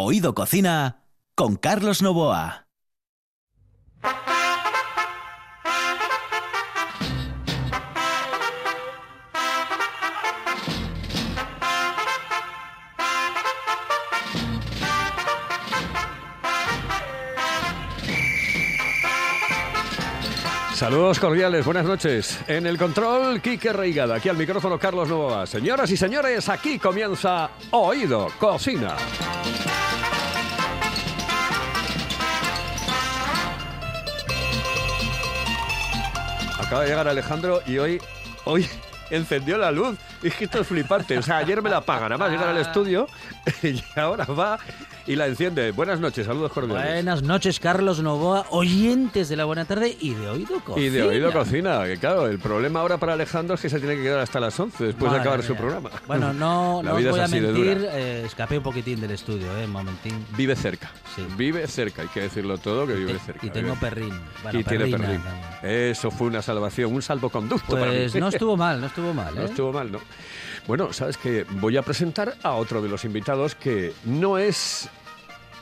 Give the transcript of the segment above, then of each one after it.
Oído Cocina con Carlos Novoa. Saludos cordiales, buenas noches. En el control, Quique Reigada. Aquí al micrófono, Carlos Novoa. Señoras y señores, aquí comienza Oído Cocina. Acaba de llegar Alejandro y hoy, hoy encendió la luz. Es que esto es flipante. O sea, ayer me la apagan. Además, llegar al estudio y ahora va y la enciende. Buenas noches, saludos cordiales. Buenas noches, Carlos Novoa, oyentes de la buena tarde y de Oído Cocina. Y de Oído Cocina, que claro, el problema ahora para Alejandro es que se tiene que quedar hasta las 11 después de acabar su programa. Bueno, no, no os voy a mentir, eh, escapé un poquitín del estudio, eh, un momentín. Vive cerca. Sí. Vive cerca, hay que decirlo todo, que vive Te- cerca. y tengo Vive- perrín. Bueno, y tiene perrín. también. Eso fue una salvación, un salvoconducto para Pues mí. no estuvo mal, no estuvo mal. No ¿eh? estuvo mal, ¿no? Bueno, sabes que voy a presentar a otro de los invitados que no es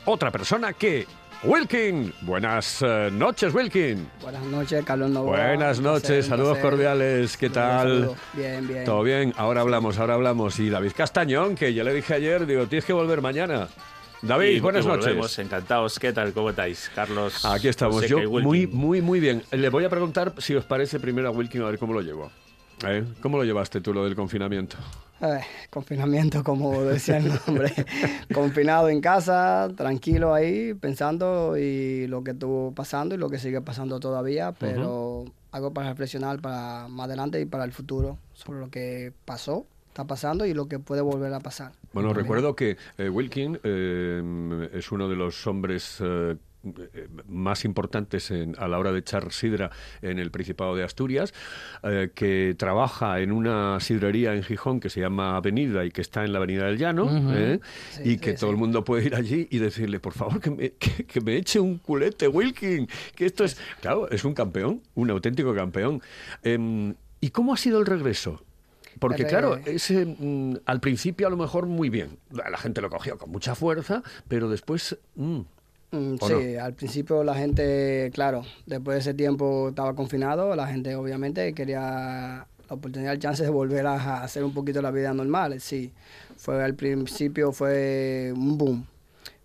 otra persona que Wilkin. Buenas eh, noches, Wilkin. Buenas noches, Carlos Novoa. Buenas noches, saludos placer. cordiales, ¿qué tal? Bien, bien. Todo bien, ahora hablamos, ahora hablamos. Y David Castañón, que ya le dije ayer, digo, tienes que volver mañana. David, Y- buenas y volvemos, noches. encantados. ¿Qué tal? ¿Cómo estáis? Carlos. Aquí estamos. José Yo muy, muy, muy bien. Le voy a preguntar si os parece primero a Wilkin a ver cómo lo llevo. ¿Eh? ¿Cómo lo llevaste tú lo del confinamiento? Ay, confinamiento, como decía el nombre. Confinado en casa, tranquilo ahí, pensando y lo que estuvo pasando y lo que sigue pasando todavía, pero algo para reflexionar para más adelante y para el futuro sobre lo que pasó, está pasando y lo que puede volver a pasar. Bueno, recuerdo que eh, Wilkin eh, es uno de los hombres eh, eh, más importantes en- a la hora de echar sidra en el Principado de Asturias, eh, que trabaja en una sidrería en Gijón que se llama Avenida y que está en la Avenida del Llano, ¿eh? Sí, y sí, que sí. todo el mundo puede ir allí y decirle, por favor, que me, que, que me eche un culete, Wilkin, que esto es... Claro, es un campeón, un auténtico campeón. Em, ¿Y cómo ha sido el regreso? Porque claro, ese, mm, al principio a lo mejor muy bien. La la gente lo cogió con mucha fuerza, pero después... mm, Mm, ¿O sí, al principio la gente, claro, después de ese tiempo estaba confinado, la gente obviamente quería la oportunidad, el chance de volver a, hacer un poquito la vida normal, sí. Fue al principio fue un boom,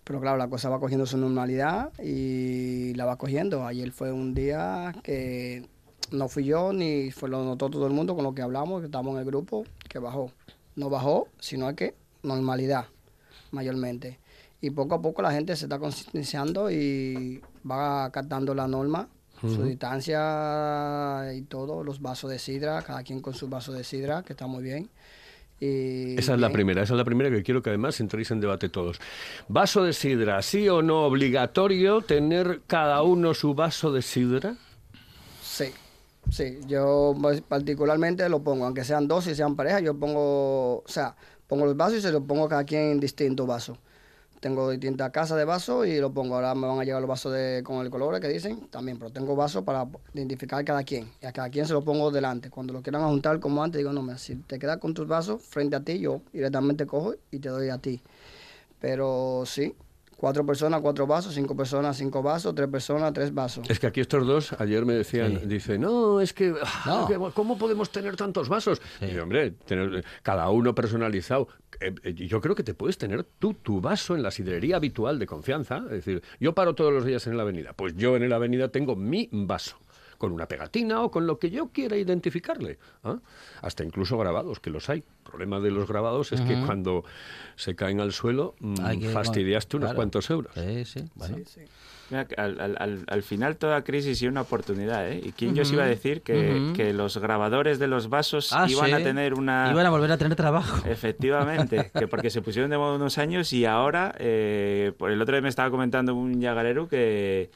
pero claro, la cosa va cogiendo su normalidad y la va cogiendo. Ayer fue un día que no fui yo ni fue lo notó todo el mundo con lo que hablamos, que estábamos en el grupo, que bajó. No bajó, sino que normalidad, mayormente. Y poco a poco la gente se está concienciando y va acatando la norma, su distancia y todo, los vasos de sidra, cada quien con su vaso de sidra, que está muy bien. Y Esa es la primera, esa es la primera que quiero que además entréis en debate todos. Vaso de sidra, ¿sí o no obligatorio tener cada uno su vaso de sidra? Sí, sí, yo pues, particularmente lo pongo, aunque sean dos y sean pareja, yo pongo, o sea, pongo los vasos y se los pongo cada quien en distintos vasos. Tengo distintas casas de vasos y lo pongo. Ahora me van a llegar los vasos de, con el color que dicen también, pero tengo vasos para identificar cada quien. Y a cada quien se lo pongo delante. Cuando lo quieran juntar como antes, digo, no, mira, si te quedas con tus vasos frente a ti, yo directamente cojo y te doy a ti. Pero sí, cuatro personas, cuatro vasos, cinco personas, cinco vasos, tres personas, tres vasos. Es que aquí estos dos ayer me decían, Sí. dice, no, es que, ah, No. ¿cómo podemos tener tantos vasos? Y yo, hombre, tener cada uno personalizado. Eh, eh, yo creo que te puedes tener tú tu vaso en la sidrería habitual de confianza. Es decir, yo paro todos los días en la avenida. Pues yo en la avenida tengo mi vaso. Con una pegatina o con lo que yo quiera identificarle. ¿ah? Hasta incluso grabados, que los hay. El problema de los grabados es que cuando se caen al suelo, mm, fastidiaste unos claro. cuantos euros. Sí, sí, bueno. Sí, sí. Mira, que al, al- al- al final toda crisis y una oportunidad, ¿eh? ¿Y quién yo os iba a decir que, que los grabadores de los vasos Ah, iban sí. a tener una... Iban a volver a tener trabajo. Efectivamente, que porque se pusieron de moda unos años y ahora, eh, por el otro día me estaba comentando un yagarero que,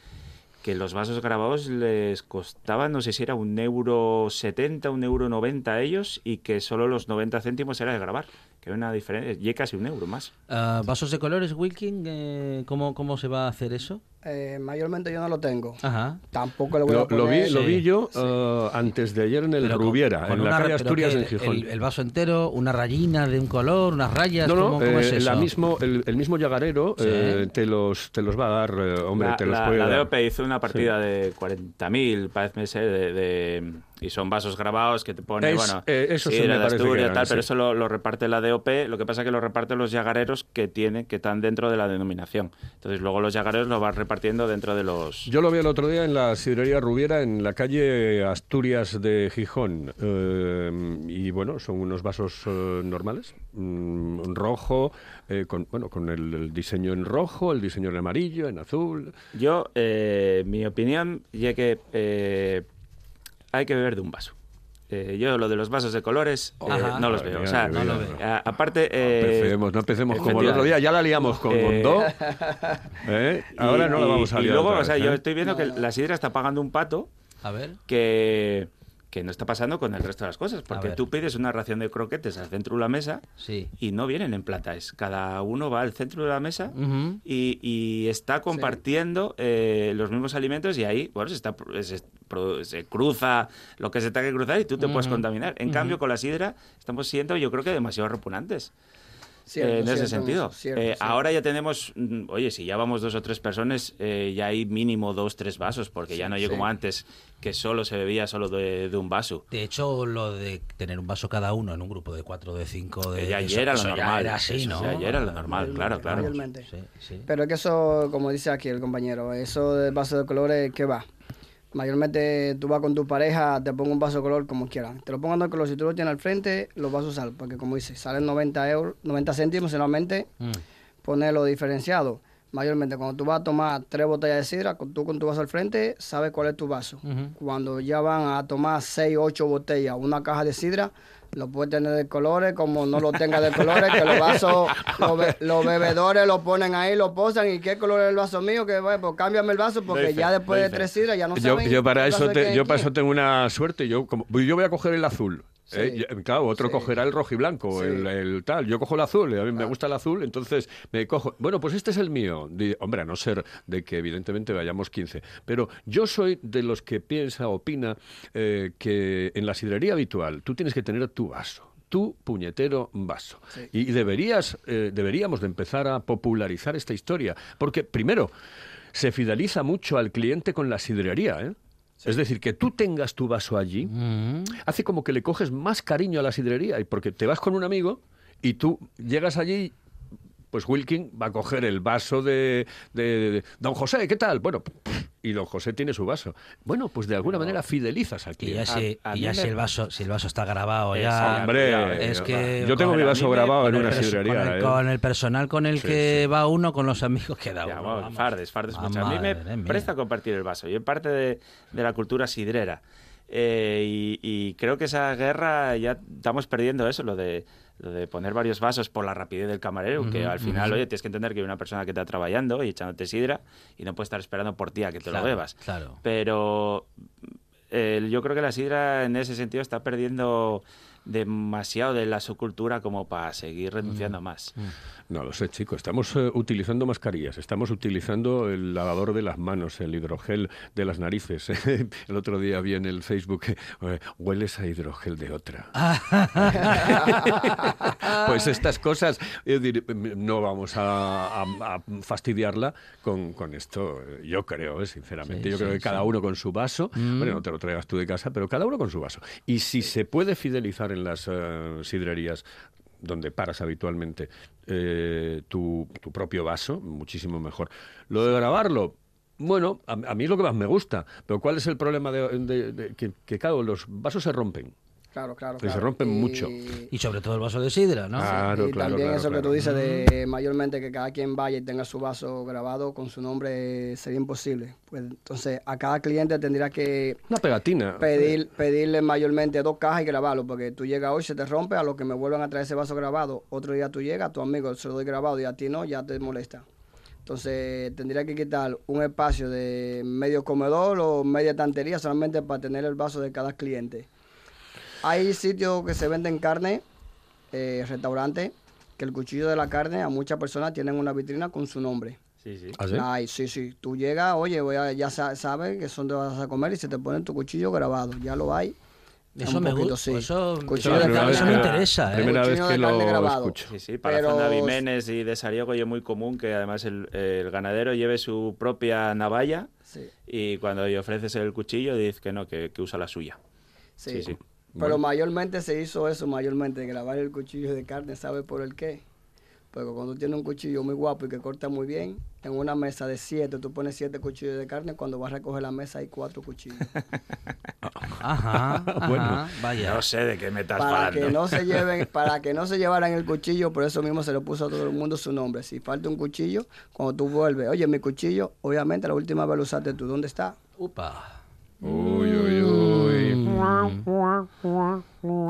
que los vasos grabados les costaban, no sé si era un euro setenta, un euro noventa a ellos y que solo los 90 céntimos era de grabar, que una diferencia, y casi un euro más. Ah, ¿Vasos de colores, Wilkin? eh, ¿cómo, ¿Cómo se va a hacer eso? Eh, mayormente yo no lo tengo. Ajá. Tampoco le voy a Lo, poner... lo vi, lo vi Sí, yo eh, antes de ayer en el Pero con- Rubiera, con en la una- calle pero Asturias en Gijón. El, el vaso entero, una rayina de un color, unas rayas. no, no, ¿cómo, cómo es eh, eso? la mismo, el, el mismo llagarero Sí. eh, te, los, te los va a dar, eh, hombre, la, te los la- puede la dar. DOP hizo una partida de 40.000, parece ser, de, de- y son vasos grabados que te pone, Es- bueno, eh, esos sí, me de parece Asturias, eran, tal, pero sí. eso lo, lo reparte la DOP, lo que pasa es que lo reparten los llagareros que tienen, que están dentro de la denominación. Entonces luego los llagareros lo van repartiendo dentro de los... Yo lo vi el otro día en la sidrería Rubiera, en la calle Asturias de Gijón. Eh, y bueno, son unos vasos eh, normales, mm, rojo, eh, con, bueno, con el, el diseño en rojo, el diseño en amarillo, en azul. Yo, eh, mi opinión, ya que hay que beber de un vaso. Eh, yo lo de los vasos de colores eh, Ajá. no los veo. mía, O sea, no lo veo. a- aparte... No empecemos, no empecemos como el otro día, ya la liamos con Eh, Mondó. ¿eh? Ahora y- no la vamos a y liar. luego, otra o sea, yo estoy viendo No, que no. la sidra está pagando un pato A ver. que, que no está pasando con el resto de las cosas. Porque tú pides una ración de croquetes al centro de la mesa Sí. y no vienen en plata. Es cada uno va al centro de la mesa y, y está compartiendo eh, los mismos alimentos y ahí, bueno, se, está, se, pro- se cruza lo que se tenga que cruzar y tú te puedes Ujú. contaminar. En cambio, con la sidra estamos siendo, yo creo que demasiado repugnantes. Cierto, eh, en ese sentido. cierto, Eh, cierto. Ahora ya tenemos, mm, oye, si ya vamos dos o tres personas, eh, ya hay mínimo dos, tres vasos, porque ya no hay sí. como antes, que solo se bebía solo de, de un vaso. De hecho, lo de tener un vaso cada uno en un grupo de cuatro, de cinco, de Eh, ya eso- era lo ya normal. era así, Eso ¿no? ya era lo normal, claro, claro. Sí, sí. Pero es que eso, como dice aquí el compañero, eso del vaso de colores, ¿qué va? Mayormente tú vas con tu pareja, te pongo un vaso de color como quieras. Te lo pongan de color, si tú lo tienes al frente, lo vas a usar, porque como dice, salen 90 euros, 90 céntimos solamente Mm. ponerlo diferenciado. Mayormente cuando tú vas a tomar tres botellas de sidra, tú con tu vaso al frente, sabes cuál es tu vaso. Cuando ya van a tomar seis, ocho botellas, una caja de sidra, lo puedes tener de colores, como no lo tenga de colores, que los vasos, los, be- los bebedores lo ponen ahí, lo posan, y qué color es el vaso mío, que bueno, pues cámbiame el vaso, porque ya después de tres sidras ya no Yo, saben yo para eso te- yo para eso tengo una suerte. Yo como yo voy a coger el azul. Sí. ¿eh? Claro, otro Sí. cogerá el rojo y blanco, Sí. el, el tal. Yo cojo el azul, a mí me gusta el azul, entonces me cojo. Bueno, pues este es el mío. Hombre, a no ser de que evidentemente vayamos 15. Pero yo soy de los que piensa, opina eh, que en la sidrería habitual tú tienes que tener tu vaso. Tu puñetero vaso. Sí. Y deberías, eh, deberíamos de empezar a popularizar esta historia. Porque, primero, se fideliza mucho al cliente con la sidrería, ¿eh? Es decir, que tú tengas tu vaso allí, Mm. hace como que le coges más cariño a la sidrería, y porque te vas con un amigo y tú llegas allí, pues Wilkin va a coger el vaso de, de- de- Don José, ¿qué tal? Bueno, y Don José tiene su vaso. Bueno, pues de alguna manera fidelizas al Y ya, cliente. si, A- a y ya me- si el vaso, si el vaso está grabado ya. Hombre, es que yo tengo mi vaso me- grabado en una sidrería. con, el, ¿eh? con el personal con el Sí, que sí. va uno, con los amigos que da Ya, uno. vamos. fardes, fardes Ah, mucho. A mí me presta compartir el vaso. Yo parte de, de la cultura sidrera. Eh, y, y creo que esa guerra ya estamos perdiendo eso, lo de, lo de poner varios vasos por la rapidez del camarero, que al final, oye, tienes que entender que hay una persona que está trabajando y echándote sidra y no puede estar esperando por ti a que te Claro, lo bebas. Claro. Pero eh, yo creo que la sidra en ese sentido está perdiendo demasiado de la subcultura como para seguir renunciando más. No lo sé, chicos. Estamos eh, utilizando mascarillas, estamos utilizando el lavador de las manos, el hidrogel de las narices. el otro día vi en el Facebook, eh, hueles a hidrogel de otra. pues estas cosas, eh, no vamos a, a- a fastidiarla con, con esto, eh, yo creo, eh, sinceramente. Sí, yo creo sí, que cada uno con su vaso, Mm. bueno, no te lo traigas tú de casa, pero cada uno con su vaso. Y si se puede fidelizar en las eh, sidrerías donde paras habitualmente eh, tu, tu propio vaso, muchísimo mejor. Lo de grabarlo, bueno, a, mí es lo que más me gusta, pero ¿cuál es el problema de- que, que, claro, los vasos se rompen? Claro, claro, Que se claro. rompen Y- mucho. Y sobre todo el vaso de sidra, ¿no? Claro, y claro, también claro, eso claro. que tú dices de mayormente que cada quien vaya y tenga su vaso grabado con su nombre sería imposible. Pues entonces a cada cliente tendría que Una pegatina. pedir, pedirle mayormente dos cajas y grabarlo, porque tú llegas hoy, se te rompe, a lo que me vuelvan a traer ese vaso grabado, otro día tú llegas, a tu amigo se lo doy grabado y a ti no, ya te molesta. Entonces tendría que quitar un espacio de medio comedor o media estantería solamente para tener el vaso de cada cliente. Hay sitios que se venden carne, eh, restaurantes, que el cuchillo de la carne a muchas personas tienen una vitrina con su nombre. Sí, sí. ¿Ah, sí? Ay, sí, sí. Tú llegas, oye, voy a- ya sa- sabes que son te vas a comer y se te pone tu cuchillo grabado. Ya lo hay. Eso me gusta. sí. Eso, Cuchillo eso- de carne. eso me Primera- interesa. ¿eh? Primera vez Cuchillo que lo grabado. escucho. Sí, sí, para Pero- la zona de Vimenes y de Sariogo es muy común que además el, el ganadero lleve su propia navalla Sí, y cuando le ofreces el cuchillo dice que no, que, que usa la suya. sí. Sí, sí. Pero mayormente se hizo eso, mayormente, grabar el cuchillo de carne, ¿sabes por el qué? Porque cuando tú tienes un cuchillo muy guapo y que corta muy bien, en una mesa de siete, tú pones siete cuchillos de carne, cuando vas a recoger la mesa hay cuatro cuchillos. Ajá, ajá, Bueno. vaya. No sé de qué me estás para que no se lleven, para que no se llevaran el cuchillo, por eso mismo se le puso a todo el mundo su nombre. Si falta un cuchillo, cuando tú vuelves, oye, mi cuchillo, obviamente la última vez lo usaste tú, ¿dónde está? Upa. Uy, uy, uy.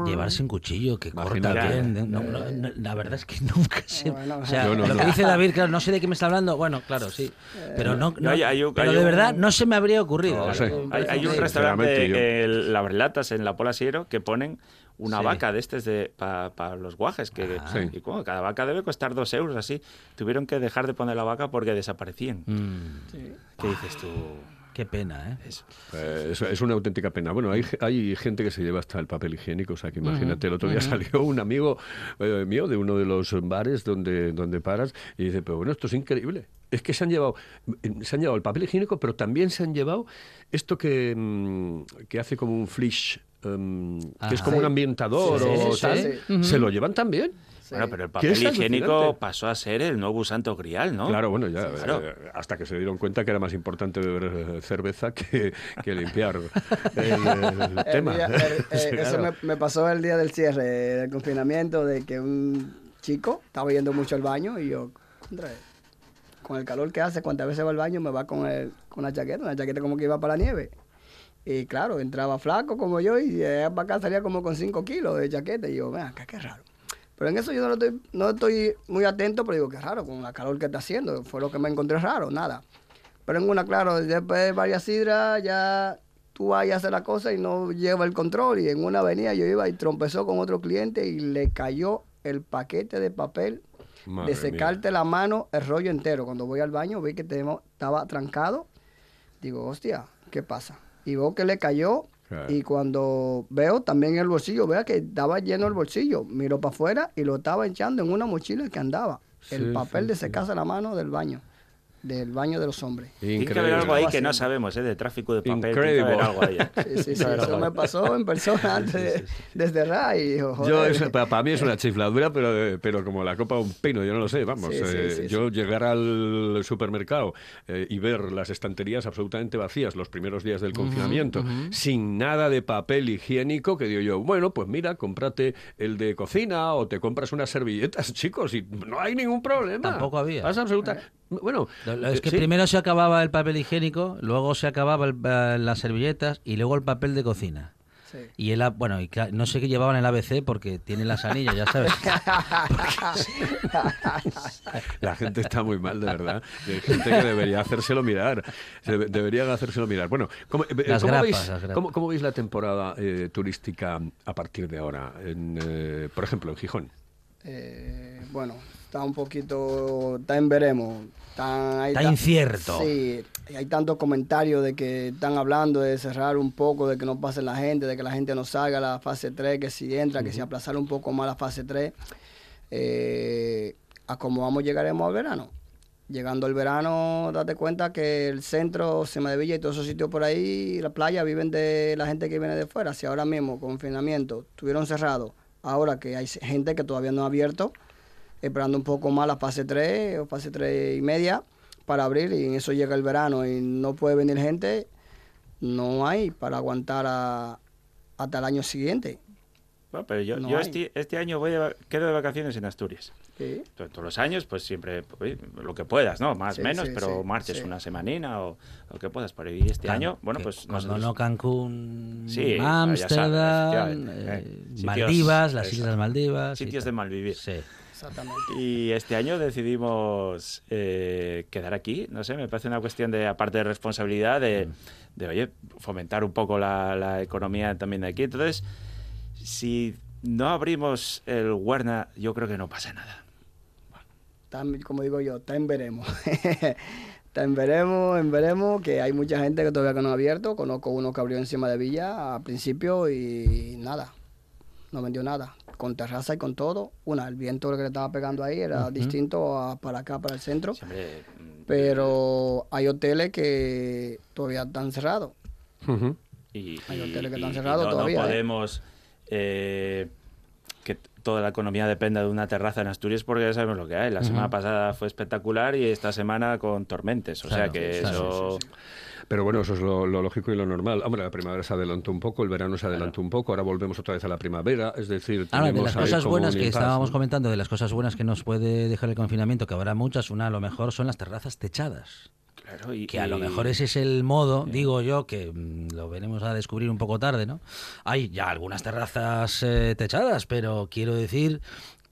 Llevarse un cuchillo que corta Imagínate. bien. No, no, no, la verdad es que nunca sé. Bueno, o sea, Yo no, lo no. que dice David, claro, no sé de qué me está hablando. Bueno, claro, sí. Pero no, no- hay- hay un- pero hay de un- verdad no se me habría ocurrido. Claro, sé. Hay, un restaurante, el Labrelatas, en la Pola Siero, que ponen una Sí. vaca de estos de, para los guajes. Que, Ah. Sí. y como cada vaca debe costar dos euros así. Tuvieron que dejar de poner la vaca porque desaparecían. Mm, ¿Qué dices tú? Qué pena, ¿eh? Eh, es, es una auténtica pena. Bueno, hay, hay gente que se lleva hasta el papel higiénico, o sea que imagínate, el otro día salió un amigo eh, mío de uno de los bares donde, donde paras y dice, pero bueno, esto es increíble. Es que se han llevado, eh, se han llevado el papel higiénico, pero también se han llevado esto que, mm, que hace como un flish, em, que es como un ambientador Sí, o sí, tal. sí. Se lo llevan también. Bueno, pero el papel higiénico pasó a ser el nuevo santo grial, ¿no? Claro, bueno, ya Claro. eh, hasta que se dieron cuenta que era más importante beber eh, cerveza que, que limpiar el, el El tema. día- el- eh, Sí, eso claro. me, me pasó el día del cierre del confinamiento, de que un chico estaba yendo mucho al baño y yo, contra, con el calor que hace, cuántas veces va al baño, me va con, el, con una chaqueta, una chaqueta como que iba para la nieve. Y claro, entraba flaco como yo y de allá para acá salía como con 5 kilos de chaqueta. Y yo, vean, qué, qué raro. Pero en eso yo no estoy, no estoy muy atento, pero digo, qué raro, con la calor que está haciendo. Fue lo que me encontré raro, nada. Pero en una, claro, después de varias sidras ya tú vas y haces la cosa y no lleva el control. Y en una avenida yo iba y trompezó con otro cliente y le cayó el paquete de papel Madre de secarte la mano, el rollo entero. Cuando voy al baño vi que tenemos- estaba trancado. Digo, hostia, ¿qué pasa? Y veo que le cayó. Claro. Y cuando veo también el bolsillo, vea que estaba lleno el bolsillo. Miro para afuera y lo estaba echando en una mochila que andaba. el Sí, papel sí, de sí. secarse la mano del baño. Del baño de los hombres. Tiene que haber Increíble. algo ahí que no sabemos, ¿eh? De tráfico de papel. Incredible. Tiene que haber algo ahí. ¿eh? Sí, sí, sí. Eso me pasó en persona antes de, de cerrar y dijo, Yo, para, para mí es una chifladura, pero, pero como la copa de un pino, yo no lo sé, vamos. Sí, sí, eh, sí, yo llegar al supermercado eh, y ver las estanterías absolutamente vacías los primeros días del confinamiento, sin nada de papel higiénico, que digo yo, bueno, pues mira, cómprate el de cocina o te compras unas servilletas, chicos, y no hay ningún problema. Tampoco había. Vas absoluta... Bueno, lo- Es eh, que sí. primero se acababa el papel higiénico, luego se acababa el- eh, las servilletas y luego el papel de cocina. Sí. Y el, bueno, y no sé qué llevaban el ABC porque tiene las anillas, ya sabes. La gente está muy mal, de verdad. Hay gente que debería hacérselo mirar. Deberían hacérselo mirar. Bueno, ¿cómo, eh, Las cómo grapas, veis, las cómo- cómo veis la temporada eh, turística a partir de ahora? En, eh, por ejemplo, en Gijón. Eh, bueno, está un poquito, está en veremos. Está, incierto. Sí, hay tantos comentarios de que están hablando de cerrar un poco, de que no pase la gente, de que la gente no salga a la fase 3, que si entra, que si aplazar un poco más la fase 3. Eh, a cómo vamos llegaremos al verano. Llegando al verano, date cuenta que el centro, Sema de Villa y todos esos sitios por ahí, la playa, viven de la gente que viene de fuera. Si ahora mismo, confinamiento, estuvieron cerrados, ahora que hay gente que todavía no ha abierto, esperando un poco más la fase 3 o fase 3 y media para abrir y en eso llega el verano y no puede venir gente, no hay para aguantar hasta el año siguiente. Bueno, pero yo, No yo este, este año voy va- quedo de vacaciones en Asturias. Sí. To- Todos los años, pues siempre pues, lo que puedas, ¿no? Más Sí, menos, sí, pero sí, marches sí. una semanina o lo que puedas. Pero y este Can- año, bueno, pues Cuando nosotros- no Cancún, Sí, Ámsterdam, eh, eh, sitios- Maldivas, las. Islas Maldivas. sitios de malvivir. Sí. Exactamente. Y este año decidimos eh, quedar aquí. No sé, me parece una cuestión de, aparte de responsabilidad, de, de, oye, fomentar un poco la, la economía también de aquí. Entonces, si no abrimos el Huerna, yo creo que no pasa nada. en- como digo yo, está en veremos. está en veremos, en veremos, que hay mucha gente que todavía que no ha abierto. Conozco uno que abrió encima de Villa al principio y nada, no vendió nada. Con terraza y con todo. Una, el viento que le estaba pegando ahí era distinto a para acá, para el centro. Siempre, mm, Pero hay hoteles que todavía están cerrados. Y, Hay hoteles que y- están y cerrados no, todavía, No ¿eh? podemos eh, que t- toda la economía dependa de una terraza en Asturias porque ya sabemos lo que hay. La semana pasada fue espectacular y esta semana con tormentes. O sea que claro, eso... Pero bueno, eso es lo, lo lógico y lo normal. Hombre, la primavera se adelantó un poco, el verano se adelantó un poco, ahora volvemos otra vez a la primavera, es decir, Ahora, de las cosas buenas que impasse, estábamos ¿no? comentando, de las cosas buenas que nos puede dejar el confinamiento, que habrá muchas, una a lo mejor son las terrazas techadas. Claro, y, Que a lo mejor ese es el modo, digo yo, que mm, lo veremos a descubrir un poco tarde, ¿no? Hay ya algunas terrazas eh, techadas, pero quiero decir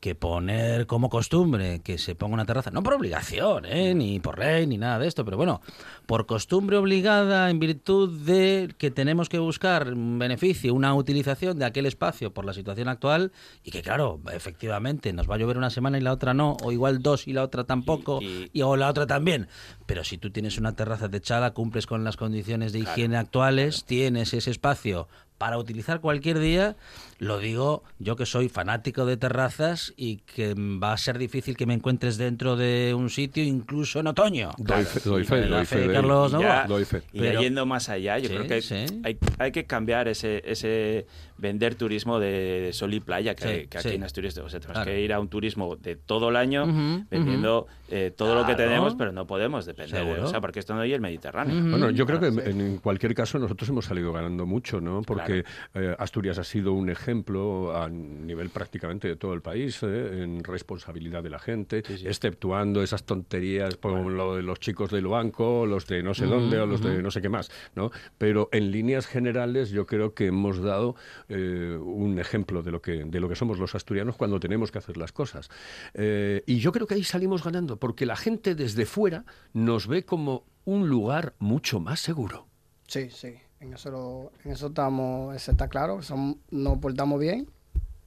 que poner como costumbre que se ponga una terraza, no por obligación, ¿eh? ni por ley, ni nada de esto, pero bueno, por costumbre obligada en virtud de que tenemos que buscar un beneficio, una utilización de aquel espacio por la situación actual y que claro, efectivamente nos va a llover una semana y la otra no, o igual dos y la otra tampoco, Y- y, o la otra también. Pero si tú tienes una terraza techada, cumples con las condiciones de higiene actuales, tienes ese espacio para utilizar cualquier día, lo digo yo que soy fanático de terrazas y que va a ser difícil que me encuentres dentro de un sitio incluso en otoño. Doy fe, doy Y fe, doy Carlos y Novoa. ya, Doy fe. y ya Pero- yendo más allá, yo Sí, creo que sí. hay, hay que cambiar ese, ese vender turismo de sol y playa que, Sí, que aquí sí. en Asturias o sea, tenemos Claro. que ir a un turismo de todo el año vendiendo eh, todo lo que tenemos, pero no podemos depender, de- o sea, porque esto no hay el Mediterráneo. Bueno, yo creo que en, sí. en cualquier caso nosotros hemos salido ganando mucho, ¿no? Porque eh, Asturias ha sido un ejemplo a nivel prácticamente de todo el país ¿eh? en responsabilidad de la gente, exceptuando esas tonterías como lo de los chicos del banco, los de no sé dónde o los de no sé qué más, ¿no? Pero en líneas generales yo creo que hemos dado eh, un ejemplo de lo que de lo que somos los asturianos cuando tenemos que hacer las cosas. Eh, y yo creo que ahí salimos ganando porque la gente desde fuera nos ve como un lugar mucho más seguro. Sí, sí, en eso, lo- en eso estamos, eso está claro, son- nos portamos bien,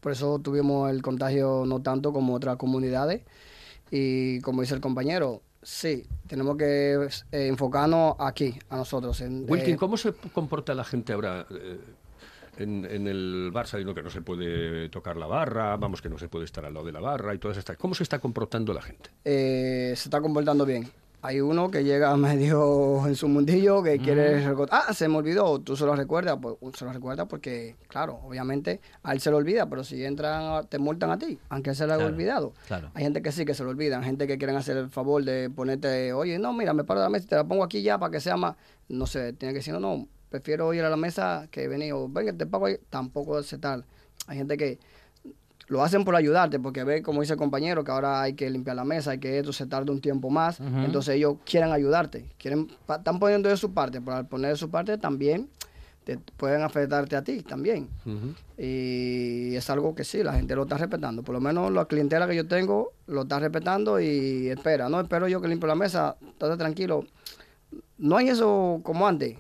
por eso tuvimos el contagio no tanto como otras comunidades y como dice el compañero, sí, tenemos que eh, enfocarnos aquí, a nosotros. En, Wilkin, eh, ¿cómo se comporta la gente ahora eh, en, en el bar sabiendo que no se puede tocar la barra, vamos, que no se puede estar al lado de la barra y todas estas? ¿Cómo se está comportando la gente? eh, se está comportando bien. Hay uno que llega medio en su mundillo que quiere recordar. Ah, se me olvidó. Tú se lo recuerdas. Pues se lo recuerda porque, claro, obviamente a él se lo olvida, pero si entran, te multan a ti, aunque se lo haya Claro, olvidado. claro. Hay gente que sí que se lo olvidan. Gente que quieren hacer el favor de ponerte, oye, no, mira, me paro de la mesa y te la pongo aquí ya para que sea más. No sé, tiene que decir, no, no, prefiero ir a la mesa que venir. O venga, te pago ahí. Tampoco es tal. Hay gente que lo hacen por ayudarte, porque ve, como dice el compañero, que ahora hay que limpiar la mesa, hay que esto se tarda un tiempo más. Entonces ellos quieren ayudarte, quieren, están poniendo de su parte, pero al poner de su parte también te pueden afectarte a ti también. Y es algo que sí, la gente lo está respetando. Por lo menos la clientela que yo tengo lo está respetando y espera. No espero yo que limpio la mesa, estate tranquilo. No hay eso como antes.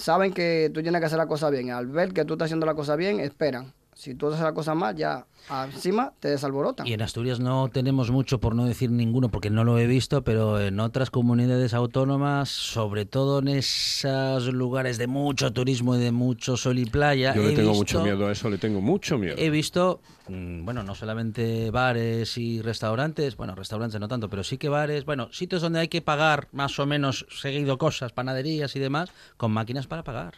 Saben que tú tienes que hacer la cosa bien. Al ver que tú estás haciendo la cosa bien, esperan. Si tú haces la cosa mal, ya encima te desalborotan. Y en Asturias no tenemos mucho, por no decir ninguno, porque no lo he visto, pero en otras comunidades autónomas, sobre todo en esos lugares de mucho turismo y de mucho sol y playa, Yo le tengo visto- mucho miedo a eso, le tengo mucho miedo. He visto, mm, bueno, no solamente bares y restaurantes, bueno, restaurantes no tanto, pero sí que bares, bueno, sitios donde hay que pagar más o menos seguido cosas, panaderías y demás, con máquinas para pagar.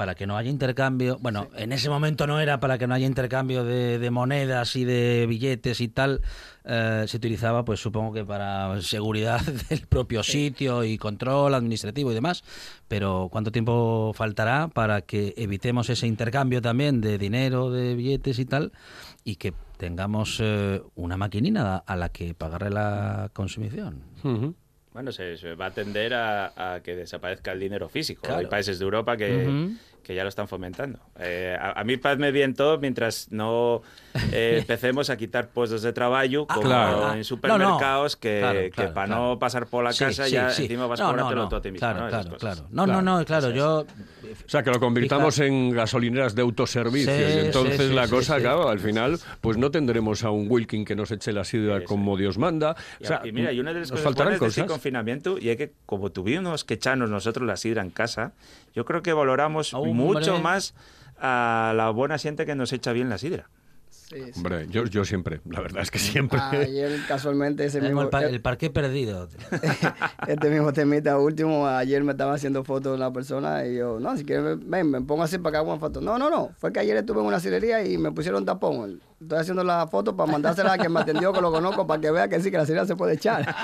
Para que no haya intercambio. Bueno, en ese momento no era para que no haya intercambio de, de monedas y de billetes y tal. eh, se utilizaba, pues supongo que para seguridad del propio sitio y control administrativo y demás. Pero ¿cuánto tiempo faltará para que evitemos ese intercambio también de dinero, de billetes y tal? Y que tengamos eh, una maquinina a la que pagarle la consumición. Bueno, se, se va a tender a, a que desaparezca el dinero físico. Claro. Hay países de Europa que. Que ya lo están fomentando. Eh, a, a, mí parece bien todo mientras no eh, empecemos a quitar puestos de trabajo Ah, como claro. en supermercados que, Claro, que claro, para claro. no pasar por la casa sí, ya sí. encima vas No, a no, cobrártelo no. todo a ti mismo. Claro, ¿no? Claro, cosas. claro. No, Claro. no, no, claro, yo... O sea, que lo convirtamos en gasolineras de autoservicio Sí, y entonces sí, sí, la sí, cosa, sí. claro, al final, pues no tendremos a un Wilkin que nos eche la sidra Sí, sí. como Dios manda. Y, O sea, y mira, y una de las nos cosas faltarán buenas de este cosas. confinamiento y es que como tuvimos que echarnos nosotros la sidra en casa, yo creo que valoramos. Mucho más a la buena gente que nos echa bien la sidra. Sí, sí. Hombre, yo, yo siempre, la verdad es que siempre. Ayer casualmente ese mismo, el, pa- el parque perdido. este mismo temita último, ayer me estaba haciendo fotos de una persona y yo, no, si quieres, ven, me pongo así para que haga una foto. No, no, no, fue que ayer estuve en una cirería y me pusieron tapón. Estoy haciendo la foto para mandársela a quien me atendió, que lo conozco, para que vea que sí, que la sidra se puede echar.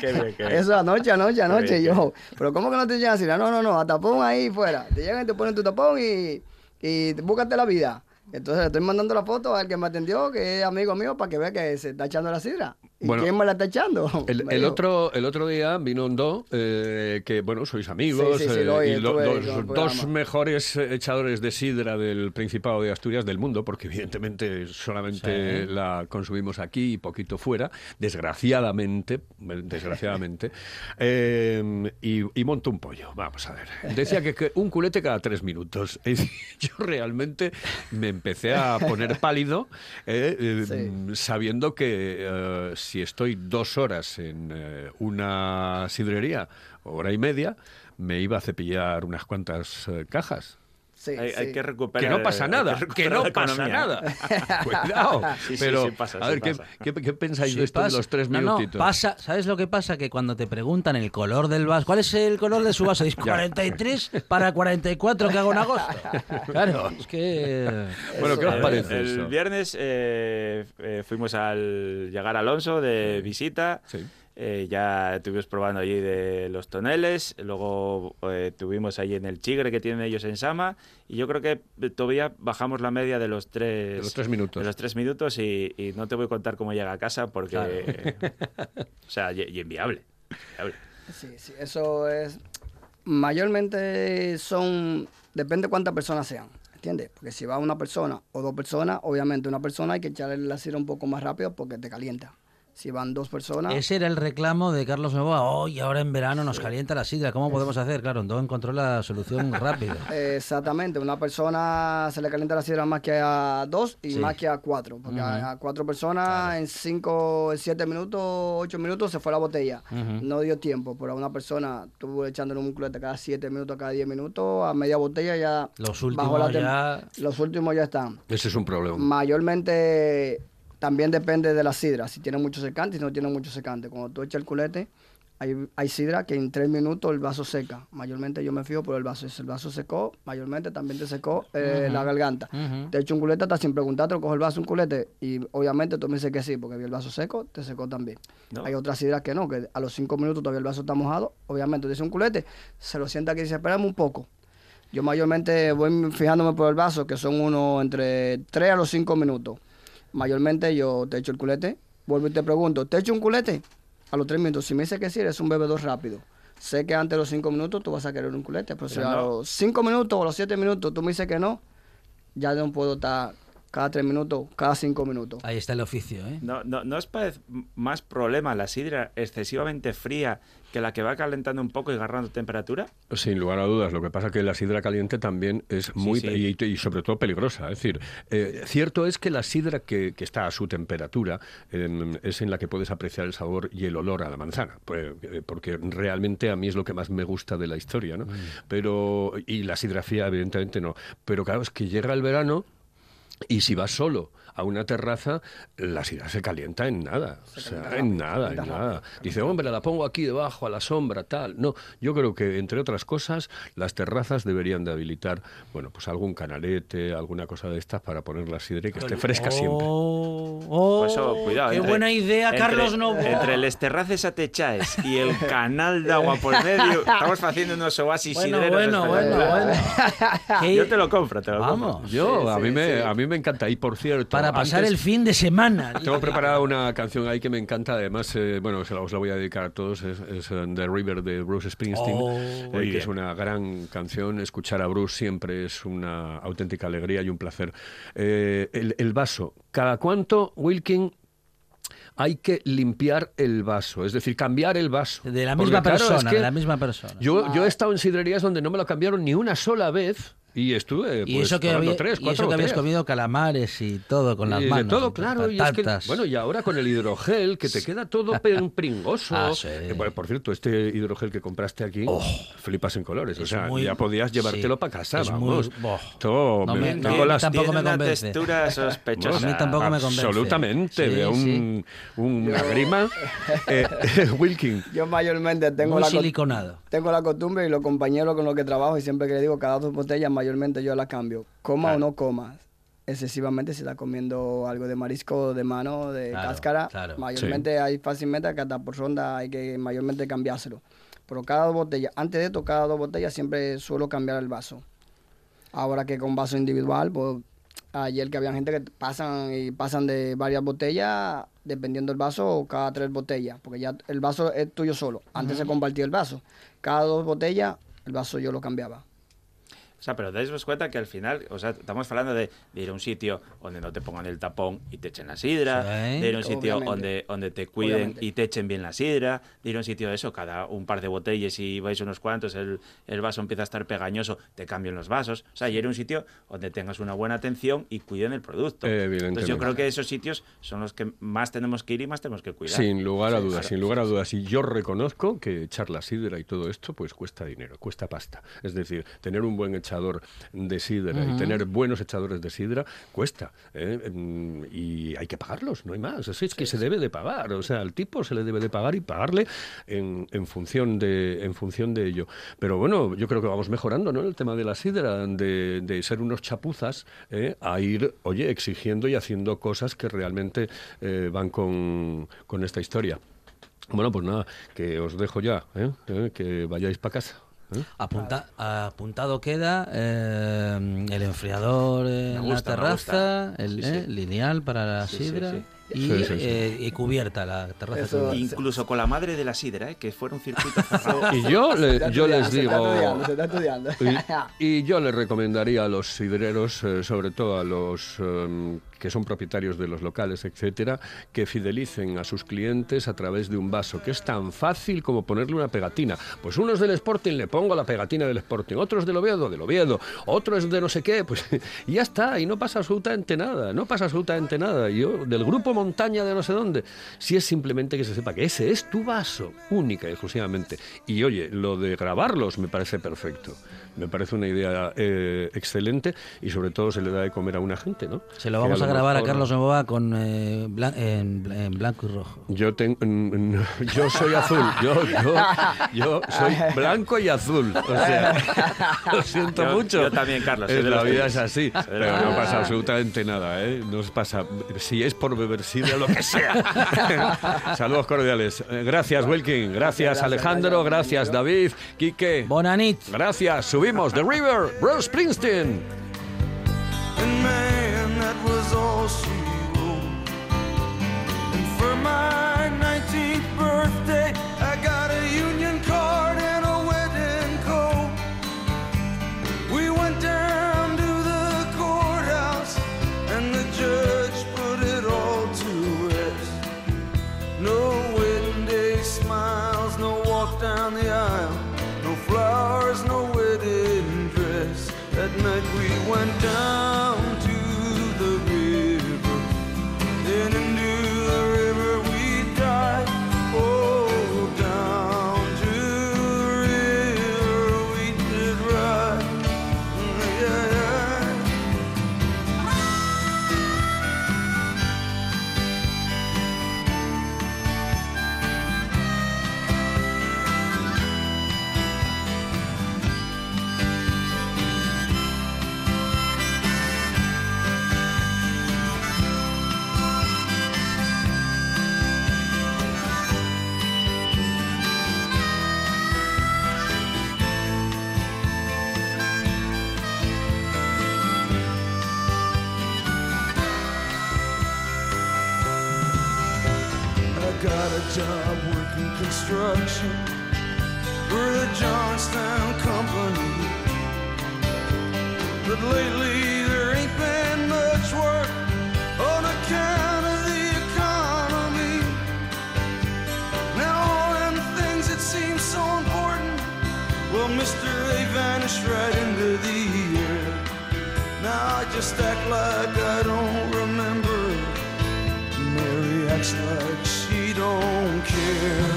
Qué bien, qué bien. Eso anoche, anoche, anoche. yo, pero ¿cómo que no te echan la? No, no, no, a tapón ahí fuera. Te llegan y te ponen tu tapón y, y búscate la vida. Entonces le estoy mandando la foto al que me atendió, que es amigo mío, para que vea que se está echando la sidra. ¿Y Bueno, quién me la está echando? El, otro, el otro día vino Hondo, eh, que bueno, sois amigos, Sí, sí, sí, eh, lo oí, y lo- estuve los dos programa. mejores eh, echadores de sidra del Principado de Asturias del mundo, porque evidentemente solamente la consumimos aquí y poquito fuera, desgraciadamente, desgraciadamente, eh, y, y montó un pollo, vamos a ver. Decía que, que un culete cada tres minutos. Yo realmente me empecé a poner pálido, sabiendo que si estoy dos horas en eh, una sidrería, hora y media, me iba a cepillar unas cuantas eh, cajas. Sí, hay, hay sí. que recuperar. Que no pasa hay que nada, que recuperar no pasa economía. nada. Cuidado. Sí, sí, Pero, sí pasa, a sí ver, ¿qué, qué, qué pensáis Sí de esto de los tres No, no, minutitos? pasa, ¿sabes lo que pasa? Que cuando te preguntan el color del vaso, ¿cuál es el color de su vaso? Dices 43 para 44 que hago en agosto. Claro, es que... Bueno, ¿qué os El- parece El, eso? viernes eh, eh, fuimos al llegar a Alonso de visita. Sí. Eh, ya estuvimos probando allí de los toneles, luego eh, tuvimos allí en el Chigre que tienen ellos en Sama y yo creo que todavía bajamos la media de los tres, De los tres minutos. de los tres minutos y, y no te voy a contar cómo llega a casa porque, o sea, y, y inviable. inviable. Sí, sí, eso es. Mayormente son. Depende cuántas personas sean, ¿entiendes? Porque si va una persona o dos personas, obviamente una persona hay que echarle la sidra un poco más rápido porque te calienta. Si van dos personas. Ese era el reclamo de Carlos Novoa. Hoy, ahora en verano nos calienta la sidra. ¿Cómo podemos hacer? Claro, Ndo encontró la solución rápida. Exactamente, una persona se le calienta la sidra más que a dos y Sí. más que a cuatro. Porque a, a cuatro personas en cinco, siete minutos, ocho minutos se fue la botella. No dio tiempo, pero a una persona estuvo echándole un culete cada siete minutos, cada diez minutos, a media botella ya. Los bajó últimos la ya... Los últimos ya están. Ese es un problema. Mayormente también depende de la sidra, si tiene mucho secante y si no tiene mucho secante. Cuando tú echas el culete, hay, hay sidra que en tres minutos el vaso seca. Mayormente yo me fijo por el vaso. Si el vaso secó, mayormente también te secó eh, la garganta. Te echo un culete hasta sin preguntarte, cojo el vaso un culete y obviamente tú me dices que sí, porque vi el vaso seco, te secó también. No. Hay otras sidras que no, que a los cinco minutos todavía el vaso está mojado. Obviamente, tú dices un culete, se lo sienta aquí y dice, espérame un poco. Yo mayormente voy fijándome por el vaso, que son unos entre 3 a los 5 minutos. Mayormente yo te echo el culete, vuelvo y te pregunto, ¿te echo un culete? A los 3 minutos. Si me dice que sí, eres un bebedor rápido. Sé que antes de los 5 minutos tú vas a querer un culete, pero si a los 5 minutos o a los 7 minutos tú me dices que no, ya no puedo estar cada 3 minutos, cada 5 minutos. Ahí está el oficio, ¿eh? ¿No, no, ¿No os parece más problema la sidra excesivamente fría que la que va calentando un poco y agarrando temperatura? Sin lugar a dudas. Lo que pasa es que la sidra caliente también es muy sí. Y, y sobre todo peligrosa. Es decir, eh, cierto es que la sidra que, que está a su temperatura eh, es en la que puedes apreciar el sabor y el olor a la manzana, pues, eh, porque realmente a mí es lo que más me gusta de la historia, ¿no? Pero y la sidra fría evidentemente no. Pero claro es que llega el verano y si vas solo a una terraza, la sidra se calienta en nada. o sea, calienta en nada, en nada. Dice, hombre, la pongo aquí debajo, a la sombra, tal. No, yo creo que, entre otras cosas, las terrazas deberían de habilitar, bueno, pues algún canalete, alguna cosa de estas para poner la sidra y que esté fresca siempre. Oh, oh, Por eso, cuidado. Qué entre- buena idea, entre- Carlos Novoa. Entre les terraces atechaes y el canal de agua por medio, estamos haciendo unos oasis Bueno, sidreros bueno, bueno, bueno. ¿Qué- Yo te lo compro, te lo compro. Vamos. Yo, Sí, a, mí sí, me, sí. a mí mí me encanta. Y por cierto. Para pasar antes- el fin de semana. Tengo preparada una canción ahí que me encanta, además, eh, bueno, se la, os la voy a dedicar a todos, es, es, eh, The River de Bruce Springsteen, Oh, eh, que bien. es una gran canción, escuchar a Bruce siempre es una auténtica alegría y un placer. Eh, el, el vaso, ¿cada cuánto, Wilkin, hay que limpiar el vaso? Es decir, cambiar el vaso. De la Porque, misma claro, es persona, que de la misma persona. Yo, yo he estado en sidrerías donde no me lo cambiaron ni una sola vez y estuve y pues, eso que, había- tres, y cuatro eso que habías comido calamares y todo con las Y de manos. todo, claro. Y es que, bueno, y ahora con el hidrogel, que te queda todo pringoso. Ah, sí. Eh, bueno, por cierto, este hidrogel que compraste aquí, flipas en colores. O sea, muy- ya podías llevártelo sí, para casa, es muy- vamos. boh. Todo, No me- me- no, las- tampoco me una convence. textura sospechosa. A mí tampoco me convence. Absolutamente, Sí, veo sí. un, una grima. Eh, Wilkin, Yo mayormente tengo Muy la, co- siliconado. tengo la costumbre y los compañeros con los que trabajo y siempre que les digo cada dos botellas mayormente yo la cambio. Coma Claro. o no comas. Excesivamente si está comiendo algo de marisco, de mano, de Claro, cáscara. claro. Mayormente hay fácilmente que hasta por ronda hay que mayormente cambiárselo. Pero cada dos botellas, antes de esto, cada dos botellas siempre suelo cambiar el vaso. Ahora que con vaso individual, pues ayer que había gente que pasan y pasan de varias botellas, dependiendo del vaso, cada tres botellas, porque ya el vaso es tuyo solo. Antes se compartía el vaso. Cada dos botellas, el vaso yo lo cambiaba. O sea, pero dais cuenta que al final, o sea, estamos hablando de, de ir a un sitio donde no te pongan el tapón y te echen la sidra, Sí. de ir a un sitio Obviamente. donde, donde te cuiden Obviamente. y te echen bien la sidra, de ir a un sitio de eso, cada un par de botellas y vais unos cuantos, el, el vaso empieza a estar pegañoso, te cambian los vasos. O sea, y ir a un sitio donde tengas una buena atención y cuiden el producto. Evidentemente. Entonces yo creo que esos sitios son los que más tenemos que ir y más tenemos que cuidar. Sin lugar a Sí, dudas, claro. sin lugar a dudas. Y yo reconozco que echar la sidra y todo esto, pues cuesta dinero, cuesta pasta. Es decir, tener un buen echador de sidra y tener buenos echadores de sidra cuesta. ¿eh? Mm, Y hay que pagarlos, no hay más. Eso es que se debe de pagar. O sea, al tipo se le debe de pagar y pagarle en, en función de en función de ello. Pero bueno, yo creo que vamos mejorando, ¿no? El tema de la sidra, de, de ser unos chapuzas, ¿eh? a ir, oye, exigiendo y haciendo cosas que realmente eh, van con, con esta historia. Bueno, pues nada, que os dejo ya, ¿eh? ¿Eh? que vayáis para casa. ¿Eh? Apunta- apuntado queda eh, el enfriador en gusta, la terraza, el Sí, eh, sí. lineal para la sidra sí. Y, Sí, sí, sí. eh, y cubierta la terraza. Eso-. Incluso con la madre de la sidra, ¿eh? que fuera un circuito cerrado. Y yo, le- yo les digo... está estudiando, se está estudiando. Y, y yo le recomendaría a los sidreros, eh, sobre todo a los em, que son propietarios de los locales, etcétera, que fidelicen a sus clientes a través de un vaso, que es tan fácil como ponerle una pegatina. Pues uno es del Sporting, le pongo la pegatina del Sporting, otro es del Oviedo, del Oviedo, otro es de no sé qué, pues y ya está, y no pasa absolutamente nada, no pasa absolutamente nada. Y Yo, del grupo Montaña de no sé dónde, si es simplemente que se sepa que ese es tu vaso, única y exclusivamente. Y oye, lo de grabarlos me parece perfecto. Me parece una idea eh, excelente y sobre todo se le da de comer a una gente, ¿no? Se lo vamos a lo grabar a Carlos Novoa con eh, blan- en, en blanco y rojo. Yo, ten- mm, yo soy azul, yo, yo, yo soy blanco y azul. O sea, lo siento Yo- mucho. yo también, Carlos, Eh, la vida es así, pero no pasa absolutamente nada, ¿eh? No pasa, si es por beber sidra, lo que sea. Saludos cordiales. Eh, Gracias, Wilkin. Gracias, Gracias, Alejandro. Gracias, gracias. David. Quique. Bonanit. Gracias. Subimos The River, Bruce Springsteen. And man, that was all she wrote. And for my 19th birthday, down the aisle, no flowers, no wedding dress. That night we went down station for the Johnstown Company. But lately there ain't been much work on account of the economy. Now all them things that seem so important, well, Mister, they vanished right into the air. Now I just act like I don't remember. Mary acts like girl